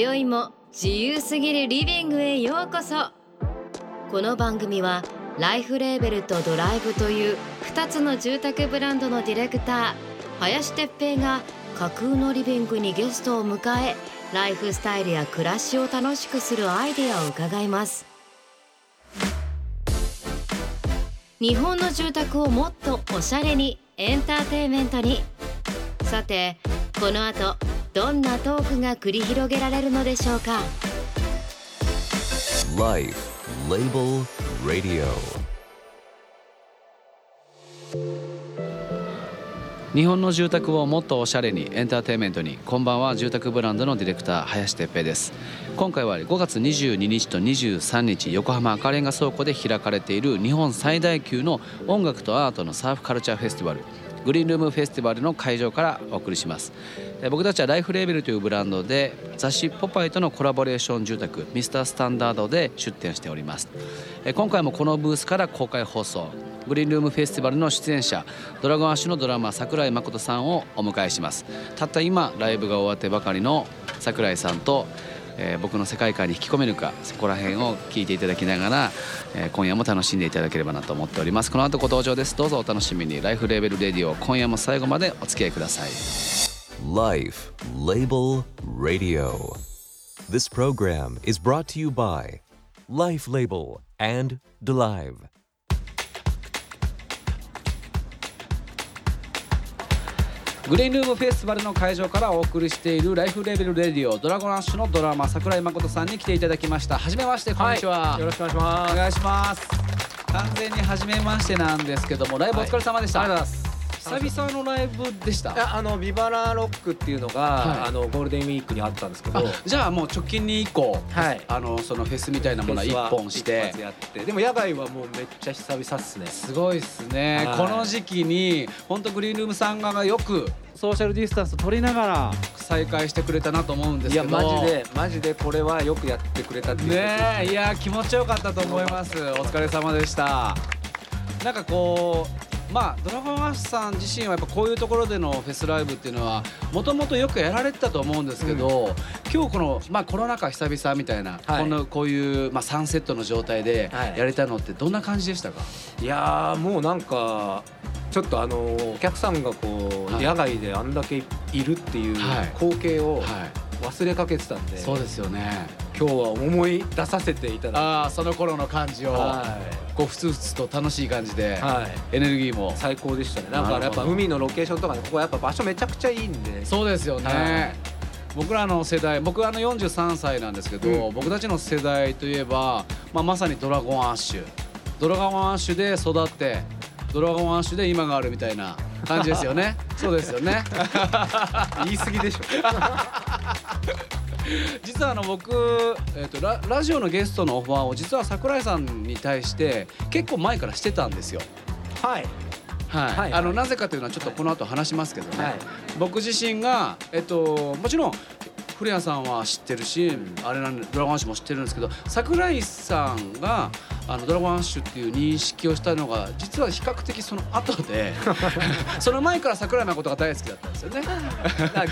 今宵も自由すぎるリビングへようこそ。この番組はライフレーベルとドライブという2つの住宅ブランドのディレクター林哲平が架空のリビングにゲストを迎えライフスタイルや暮らしを楽しくするアイデアを伺います。日本の住宅をもっとおしゃれにエンターテイメントに。さてこの後どんなトークが繰り広げられるのでしょうか？Life Label Radio. 日本の住宅をもっとおしゃれにエンターテインメントにこんばんは住宅ブランドのディレクター林哲平です。今回は5月22日と23日横浜赤レンガ倉庫で開かれている日本最大級の音楽とアートのサーフカルチャーフェスティバルグリーンルームフェスティバルの会場からお送りします。僕たちはライフレーベルというブランドで雑誌「ポパイ」とのコラボレーション住宅ミスタースタンダードで出店しております。今回もこのブースから公開放送グリーンルームフェスティバルの出演者ドラゴンアッシュのドラマー桜井誠さんをお迎えします。たった今ライブが終わってばかりの桜井さんとえー僕の世界観に引き込めるかそこら辺を聞いていただきながら、えー今夜も楽しんでいただければなと思っております。この後ご登場です。どうぞお楽しみに。ライフレーベルレディオ今夜も最後までお付き合いください。Life Label Radio. This program is brought to you by Life Label and Delive. グリーンルームフェスティバルの会場からお送りしているライフレーベルレディオドラゴンアッシュのドラマ桜井誠さんに来ていただきました。はじめましてこんにちは、よろしくお願いします。お願いします。完全に初めましてなんですけどもライブお疲れ様でした、ありがとうございます。久々のライブでした？いやあのビバラロックっていうのが、はい。あのゴールデンウィークにあったんですけど、あじゃあもう直近に以降、はい。あのそのフェスみたいなものは一本して。一発やって、でも野外はもうめっちゃ久々っすね。すごいっすね、はい。この時期に本当グリーンルームさん側がよくソーシャルディスタンス取りながら再開してくれたなと思うんですいやけどマジでマジでこれはよくやってくれたっていう。ねえいや気持ちよかったと思います。お疲れ様でした。なんかこうまあドラゴンアッシュさん自身はやっぱこういうところでのフェスライブっていうのはもともとよくやられてたと思うんですけど、今日この、まあ、コロナ禍久々みたいな、はい。こんなこういう、まあ、サンセットの状態ではい。やれたのってどんな感じでしたか、いやーもうなんかちょっとあのお客さんがこう、はい。野外であんだけいるっていうはい。光景をはい。忘れかけてたんで、そうですよね今日は思い出させていただああその頃の感じを、はこうふつふつと楽しい感じで、い、はい、エネルギーも。最高でしたね。なんかやっぱ海のロケーションとかねここやっぱ場所めちゃくちゃいいんで。そうですよね、はい。僕らの世代僕あの43歳なんですけど、うん。僕たちの世代といえば、まあ、まさにドラゴンアッシュ。ドラゴンアッシュで育ってドラゴンアッシュで今があるみたいな感じですよね。そうですよね。言い過ぎでしょ 実はあの僕、えー、とララジオのゲストのオファーを実は桜井さんに対して結構前からしてたんですよ。はい。はい、はいあのなぜかというのはちょっとこの後話しますけどね、はい。僕自身が、えっと、もちろん古谷さんは知ってるし、あれなんでドラゴンアッシュも知ってるんですけど桜井さんがあのドラゴンアッシュっていう認識をしたのが実は比較的その後で その前から桜井誠が大好きだったんですよね。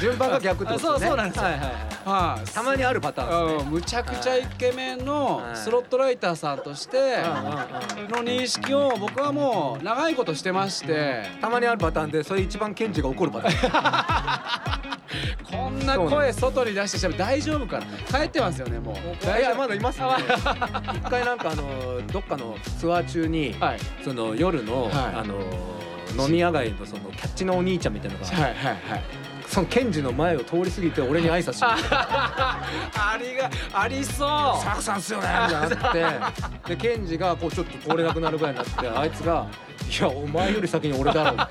順番が逆ってことですねそうそうなんですよ。はい。はい。はいはい、たまにあるパターンですね。うんむちゃくちゃイケメンのはい。スロットライターさんとしての認識を僕はもう長いことしてまして。たまにあるパターンでそれ一番ケンジが怒るパターン。こんな声外に出してしゃべ大丈夫かな？帰ってますよねもう。いやまだいますね。一回なんかあのどっかのツアー中にはい。その夜のはい。あの飲み屋街のそのキャッチのお兄ちゃんみたいなのがはいはいはい。そのケンジの前を通り過ぎて俺に挨拶して ありがありそう。サクさんっすよねみたいになって。でケンジがこうちょっと通れなくなるぐらいになってあいつが「いやお前より先に俺だろ」っ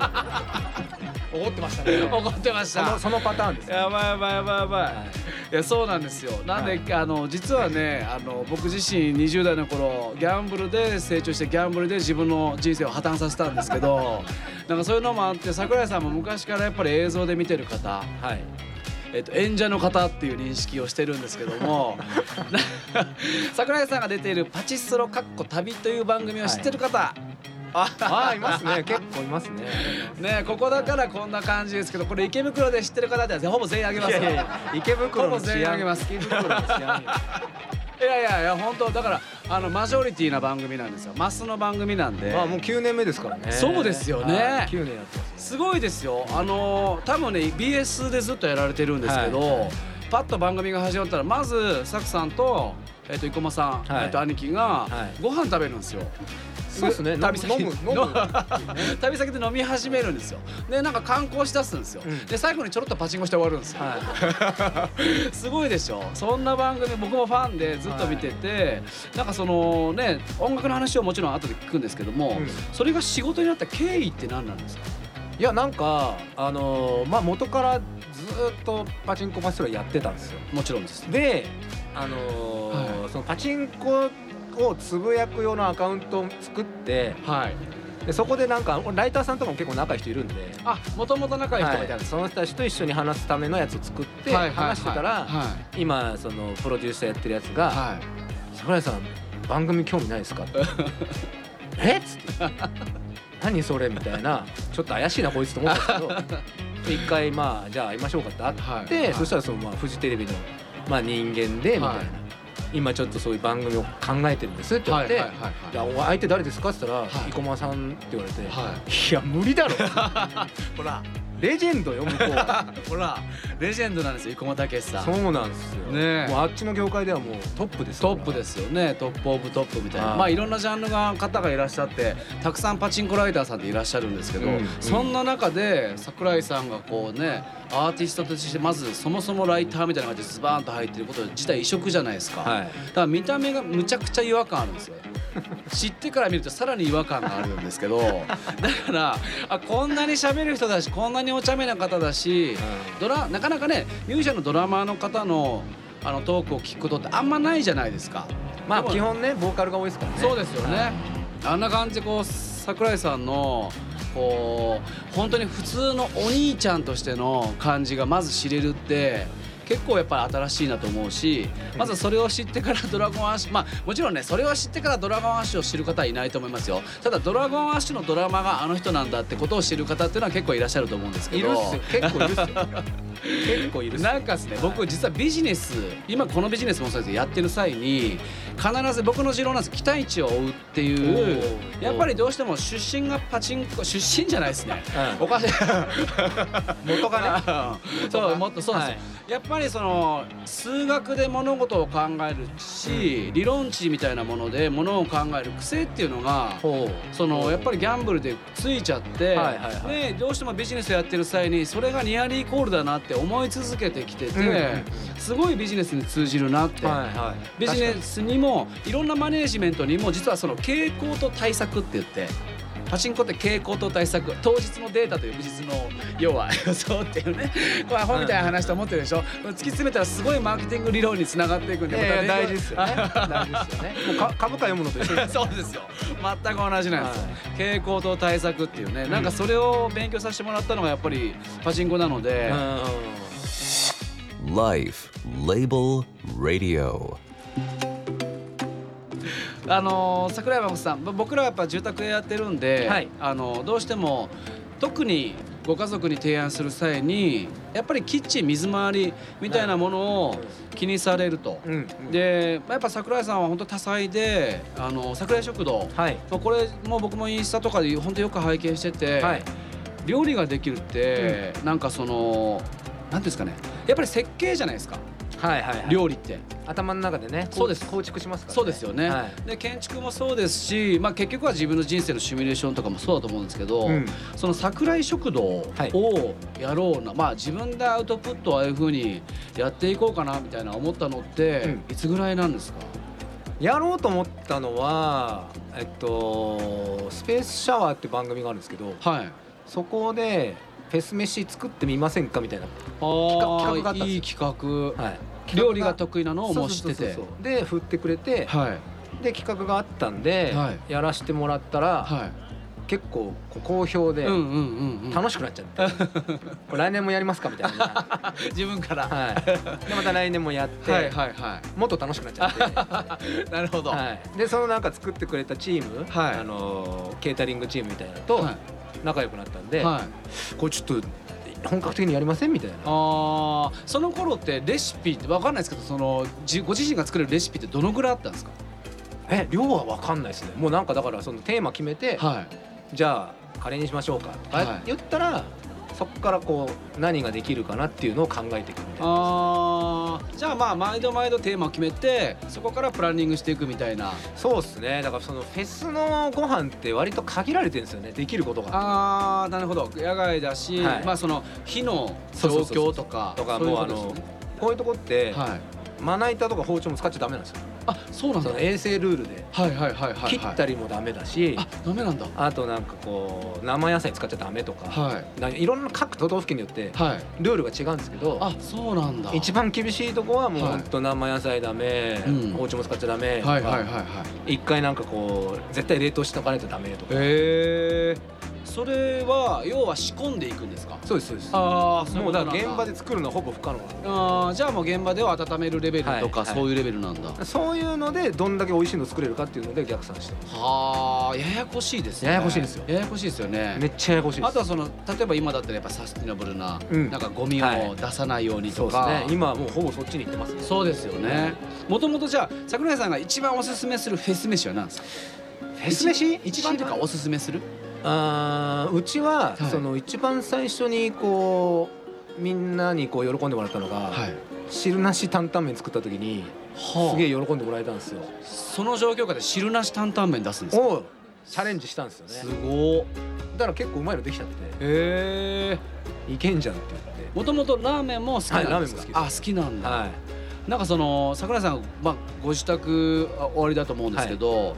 て怒ってましたね。怒ってました。そのパターンですやばいやばいやばいやばい、はい。いやそうなんですよ。なんで、はい。あの実はねあの僕自身20代の頃ギャンブルで成長してギャンブルで自分の人生を破綻させたんですけど なんかそういうのもあって桜井さんも昔からやっぱり映像で見てる方はい。えっと、演者の方っていう認識をしてるんですけども 桜井さんが出ている「パチスロかっこ旅」という番組を知ってる方、ああいますね。結構いますね。ねここだからこんな感じですけどこれ池袋で知ってる方ではほぼ全員あげますよ池袋の全員あげ安ます。池袋の治安よいやいやいや本当だからあのマジョリティな番組なんですよ。マスの番組なんで。まあもう9年目ですからね。そうですよね。はい9年やってます。すごいですよ。あの多分ね BS でずっとやられてるんですけど、はい。パッと番組が始まったらまずサクさんと,、えっと生駒さん、はい。えっと兄貴がはい。ご飯食べるんですよ。そうですね。旅先飲む飲む。旅先で飲み始めるんですよ。でなんか観光しだすんですよ、うん。で最後にちょろっとパチンコして終わるんですよ、は すごいでしょ。そんな番組僕もファンでずっと見てて、なんかそのね音楽の話をもちろん後で聞くんですけども、うん。それが仕事になった経緯って何なんですか？いいやなんかあのーまあ元からずっとパチンコパチスロやってたんですよ。もちろんです。であのーはそのパチンコをつぶやく用のアカウントを作ってはい。でそこでなんかライターさんとかも結構仲いい人いるんであもともと仲いい人がいたんはい。その人たちと一緒に話すためのやつを作って話してたらはい。今そのプロデューサーやってるやつがはい「桜井さん番組興味ないですか?」って「え？っ?」つって「何それ?」みたいな。ちょっと怪しいなこいつと思ったんですけど。一回まあじゃあ会いましょうかって会って、はい。はい。そしたらそのまあフジテレビのまあ人間でみたいな、はい今ちょっとそういう番組を考えてるんですって言われて「はいはいはいじゃあお相手誰ですか?」って言ったらはい「生駒さん」って言われて「はい。や無理だろ。ほら。レジェンドよ向こう。は ほらレジェンドなんですよ生駒武さん。そうなんですよ、ねえ。もうあっちの業界ではもうトップですトップですよね。 top of top みたいな。はい。まあいろんなジャンルが方がいらっしゃってたくさんパチンコライターさんっていらっしゃるんですけど、うん。うんそんな中で桜井さんがこうねアーティストとしてまずそもそもライターみたいな感じでズバーンと入ってること自体異色じゃないですか、はい。だから見た目がむちゃくちゃ違和感あるんですよ。知ってから見るとさらに違和感があるんですけど だからあこんなに喋る人だしこんなにお茶目な方だしドラなかなかねミュージシャンのドラマーの方のあのトークを聞くことってあんまないじゃないですか。まあ基本ねボーカルが多いですからね。そうですよね、はい。あんな感じでこう桜井さんのこう本当に普通のお兄ちゃんとしての感じがまず知れるって結構やっぱり新しいなと思うしまずそれを知ってから ドラゴンアッシュまあもちろんねそれを知ってからドラゴンアッシュを知る方はいないと思いますよ。ただドラゴンアッシュのドラマがあの人なんだってことを知る方っていうのは結構いらっしゃると思うんですけど。いるっすよ結構いるっすよ。結構いるっすよ。なんかですね僕実はビジネス今このビジネスもそうですけどやってる際に必ず僕の持論なんです期待値を追うっていう。やっぱりどうしても出身がパチンコ出身じゃないですね。うんおかしい。元がね。そうもっとそうなんですよ、やっぱりその数学で物事を考えるし、理論値みたいなもので物を考える癖っていうのがそのやっぱりギャンブルでついちゃって、はいはいはい。でどうしてもビジネスやってる際にそれがニアリーイコールだなって思い続けてきてて、うんうんうん。すごいビジネスに通じるなって。はいはい。ビジネスにもいろんなマネージメントにも実はその傾向と対策って言ってパチンコって傾向と対策当日のデータと翌日の要は 予想っていうねこれアホみたいな話と思ってるでしょ？突き詰めたらすごいマーケティング理論につながっていくんでいやいや大事でですよね。大事ですよね。もうか株価読むのと一緒です そうですよ。全く同じなんですよ、傾向と対策っていうね、なんかそれを勉強させてもらったのがやっぱりパチンコなので、Life Label Radio. あのー桜井真子さんぼ僕らはやっぱ住宅やってるんで、はい。あのどうしても特にご家族に提案する際にやっぱりキッチン水回りみたいなものを気にされると。うんうん。でやっぱ桜井さんは本当多彩であの桜井食堂、はい。まあこれも僕もインスタとかで本当よく拝見してて、はい。料理ができるって、なんかそのなんていうんですかね。やっぱり設計じゃないですかはいはいはい。料理って。頭の中でねそうです。構築しますからね。そうですよね、はい。で建築もそうですし、まあ、結局は自分の人生のシミュレーションとかもそうだと思うんですけど、うん。その桜井食堂をやろうな、まあ自分でアウトプットをああいうふうにやっていこうかなみたいな思ったのって、いつぐらいなんですか？やろうと思ったのはえっとスペースシャワーっていう番組があるんですけどはい。そこでフェス飯作ってみませんかみたいな、あ企画があったんですよ。いい企画、はい、料理が得意なのをもう知ってて。そうそうそうそうで振ってくれて、はい。で企画があったんで、はやらしてもらったら、はい。結構こう好評でうんうんうんうん。楽しくなっちゃって、これ来年もやりますかみたいな、自分から。ははい、でまた来年もやって、いはいはもっと楽しくなっちゃって、い なるほど。ははい、でそのなんか作ってくれたチーム、はい。あのケータリングチームみたいなのとはい仲良くなったんで、はい。これちょっと本格的にやりませんみたいな。あーその頃ってレシピって分かんないですけどそのじご自身が作れるレシピってどのぐらいあったんですか？え量は分かんないですね。もうなんかだからそのテーマ決めて、はい。じゃあカレーにしましょうかとはい。か言ったら、そこからこう何ができるかなっていうのを考えていくみたいなあーじゃあまあ毎度毎度テーマを決めてそこからプランニングしていくみたいな。そうですね。だからそのフェスのご飯って割と限られてるんですよね。できることが。あーなるほど。野外だし、はい。まあその火の状況とかとかもうあのこういうとこって、はい。まな板とか包丁も使っちゃダメなんですよ。あそうなんだ。その衛生ルールで。切ったりもダメだし、あダメなんだ。あとなんかこう生野菜使っちゃダメとか,、はい。ろんな各都道府県によってはい。ルールが違うんですけどあそうなんだ。一番厳しいとこはもうはい。ほんと生野菜ダメ、うん。包丁も使っちゃダメとか、はいはいはいはい。一回なんかこう絶対冷凍しておかないとダメとか。へえそれは要は仕込んでいくんですか？そうですそうです。ああもうだから現場で作るのはほぼ不可能あーじゃあもう現場では温めるレベルとか、はいはい。そういうレベルなんだ。そういうのでどんだけ美味しいの作れるかっていうので逆算してます。はあややこしいですね。ややこしいですよ。ややこしいですよね。めっちゃややこしいです。あとはその例えば今だったらやっぱサスティナブルな、うん。なんかゴミはい。を出さないようにそうですとか、ね。今はもうほぼそっちに行ってますね。そうですよね。もともとじゃあ桜井さんが一番おすすめするフェス飯は何ですか？フェス飯？一番とかおすすめする？あーうちは、はい。その一番最初にこうみんなにこう喜んでもらったのが、はい。汁なし担々麺作った時にはあ。すげえ喜んでもらえたんですよ、その状況下で汁なし担々麺出すんですか？をチャレンジしたんですよすねごっだから結構うまいのできちゃって。へえいけんじゃんって言って。もともとラーメンも好きなんですか、はいラーメンも好きあ好きなんだ、はいなんかその桜井さん、まあ、ご自宅あ終わりだと思うんですけど、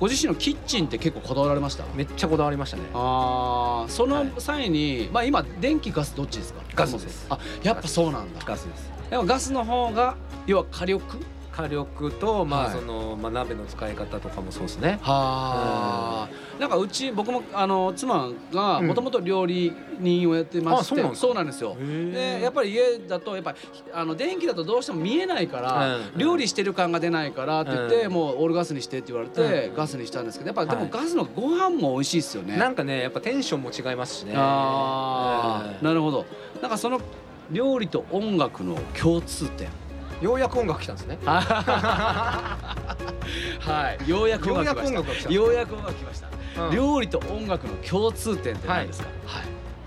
ご自身のキッチンって結構こだわられました？めっちゃこだわりましたね。あーその際に、まあ今電気ガスどっちですか？ガスです。あやっぱそうなんだ。ガスです。でもガスの方が要は火力？火力とまはい。あその、まあ、鍋の使い方とかもそうですね。はあ。なんかうち僕もあの妻がうん。もともと料理人をやってまして、うなんですか？そうなんですよ。へでやっぱり家だとやっぱあの電気だとどうしても見えないから、うん料理してる感が出ないからって言って、うん。もうオールガスにしてって言われて、うん。ガスにしたんですけどやっぱでもはい。ガスのご飯も美味しいですよね。なんかねやっぱテンションも違いますしね。あー。うん。なるほど。なんかその料理と音楽の共通点ようやく音楽来たんですね。はい。ようやく音楽来ました。ようやく音楽来ました、うん。料理と音楽の共通点って何ですか？はい、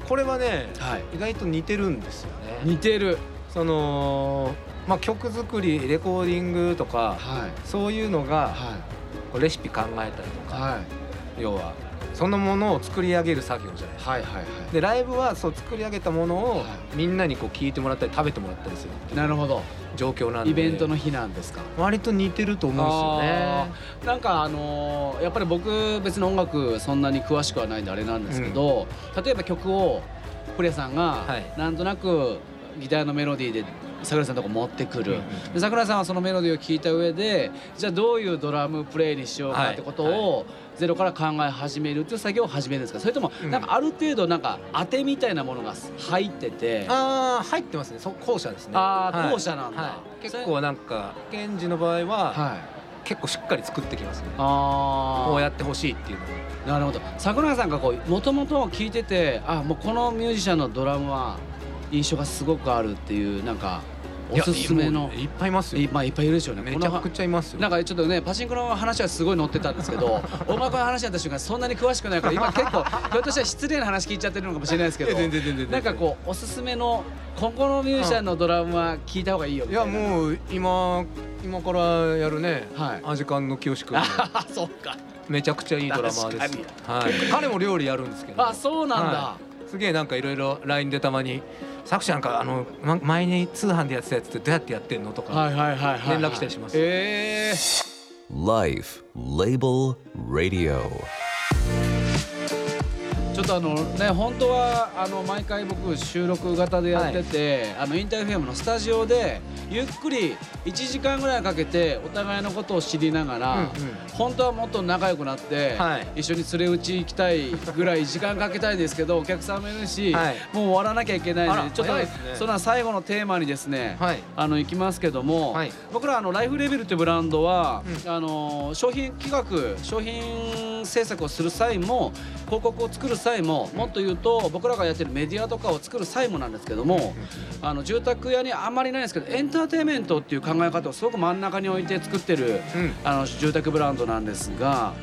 これはねはい。意外と似てるんですよね。似てる。そのまあ曲作りレコーディングとかはい。そういうのがレシピ考えたりとか。要はそんなものを作り上げる作業じゃないですか。はいはいはでライブはそう作り上げたものをはい。みんなにこう聞いてもらったり食べてもらったりするいなるほど。状況なんで。イベントの日なんですか？割と似てると思うんですよね。なんかあのーやっぱり僕別に音楽そんなに詳しくはないんであれなんですけど、例えば曲を古谷さんがはい。なんとなくギターのメロディーで桜井さんのとこ持ってくる、うんで桜井さんはそのメロディーを聞いた上でじゃあどういうドラムプレイにしようかってことはい。をゼロから考え始めるっていう作業を始めるんですか？それともうんなん。かある程度なんか当てみたいなものが入ってて、ああ入ってますね。そう後者ですね。あーはい。後者なんだ。はい。結構なんかケンジの場合ははい。結構しっかり作ってきますね。こうやってほしいっていうのをなるほど。桜井さんがこうもともと聞いててあもうこのミュージシャンのドラムは印象がすごくあるっていうなんかおすすめの。いっぱいいますよ。いまあいっぱいいるでしょうね。めちゃくこちゃいますなんかちょっとねパチンコの話はすごい載ってたんですけど 音楽の話だった瞬間そんなに詳しくないから今結構ひょっとしたら失礼な話聞いちゃってるのかもしれないですけどなんかこうおすすめのここのミュージシャンのドラムは聞いた方がいいよみいやもう今今からやるねはい。アジカンの清君。あ そうか。めちゃくちゃいいドラマーです。はい。彼も料理やるんですけど。あそうなんだ、はすげえなんかいろいろ LINE でたまに「作者なんかあのま前に通販でやってたやつってどうやってやってんの?」とか、はいはいはいはいはい連絡したりしますええ Life Label Radio. ちちょっとあのね本当はあの毎回僕収録型でやってて、あのインターフェームのスタジオでゆっくり1時間ぐらいかけてお互いのことを知りながら、うんうん。本当はもっと仲良くなって、はい。一緒に連れ打ち行きたいぐらい時間かけたいんですけどお客さんもいるし、はい。もう終わらなきゃいけないのでちょっとね。その最後のテーマにですね、はい。あの行きますけども、はい。僕らあのライフレベルというブランドは、うあの商品企画商品制作をする際も広告を作る際ももっと言うと僕らがやってるメディアとかを作る際もなんですけども、あの住宅屋にあんまりないんですけどエンターテインメントっていう考え方をすごく真ん中に置いて作ってる、うん。あの住宅ブランドなんですが。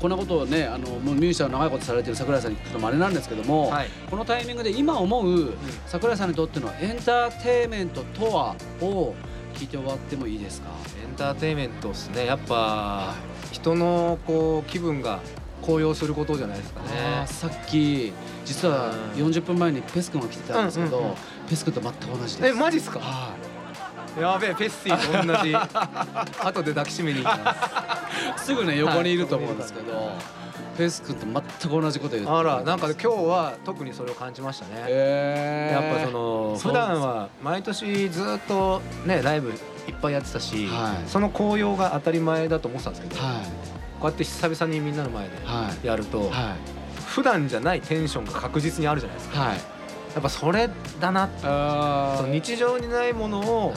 こんなことをねあのもうミュージシャン長いことされてる桜井さんに聞くのもあれなんですけども、はい。このタイミングで今思う桜井さんにとってのエンターテインメントとはを聞いて終わってもいいですか？エンターテインメントですね。やっぱ人のこう気分が高揚することじゃないですかね。さっき実はうん。40分前にペス君が来てたんですけど、うんうんうん。ペス君と全く同じです。えマジっすか？はやべえペッシーと同じ。後で抱きしめに行きます。いすぐね横にいると思うんですけど、ペス君と全く同じこと言ってあらなんか今日は特にそれを感じましたね。えー、やっぱその普段は毎年ずっとねライブいっぱいやってたし、はい。その紅葉が当たり前だと思ってたんですけど、はいこうやって久々にみんなの前ではい。やると、はい。普段じゃないテンションが確実にあるじゃないですか。はい。やっぱそれだなあその日常にないものを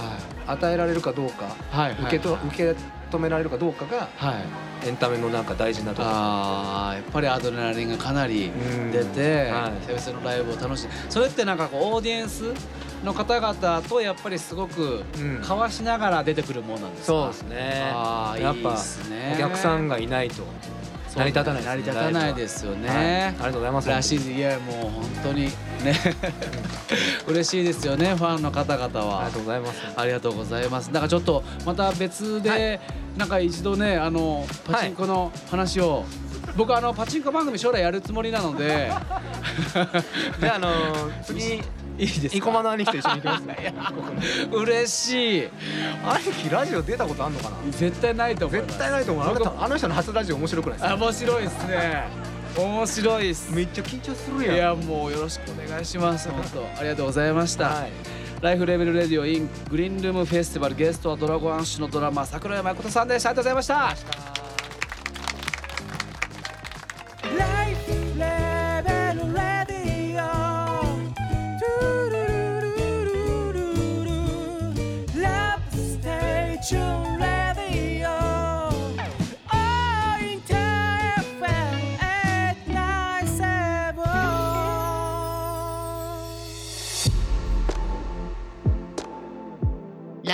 与えられるかどうか、はい。受けと受け止められるかどうかがはい。エンタメのなんか大事なところ。あーやっぱりアドレナリンがかなりうん。出てはい。久々のライブを楽しんで。それってなんかこうオーディエンスの方々とやっぱりすごくうん。交わしながら出てくるものなんですか？そうですね。あーやっぱお客さんがいないと成り立たない成り立たないですよね、はい。ありがとうございます。らしいいやもう本当にね。嬉しいですよねファンの方々ありはがとうございます。ありがとうございます。だからちょっとまた別で、はい。なんか一度ねあのパチンコの話を、僕あのパチンコ番組将来やるつもりなので。じゃああの 次いいです生駒の兄貴と一緒に行きますね嬉しい。兄貴ラジオ出たことあんのかな？絶対ないと思います。絶対ないと思う。あの僕人あの人の初ラジオ面白くないですあか面白いですね。面白いです。めっちゃ緊張するいやん。やもうよろしくお願いします。本当ありがとうございました、はい。ライフレベルレディオ in グリーンルームフェスティバルゲストはドラゴンアッシュのドラマー桜井誠さんでした。ありがとうございました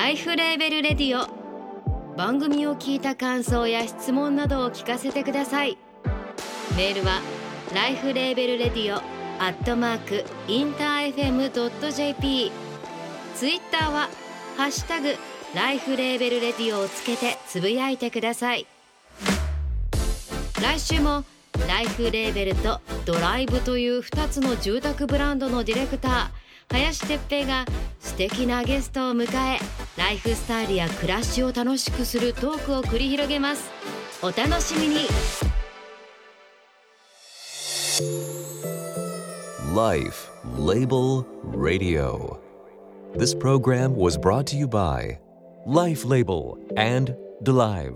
ライフレーベルレディオ。番組を聞いた感想や質問などを聞かせてください。メールはライフレーベルレディオアットマークインター FM.jp ツイッターはハッシュタグライフレーベルレディオをつけてつぶやいてください。来週もライフレーベルとドライブという2つの住宅ブランドのディレクター林哲平が素敵なゲストを迎えライフスタイルや暮らしを楽しくするトークを繰り広げますお楽しみに Life Label Radio. This program was brought to you by Life Label and DeLive.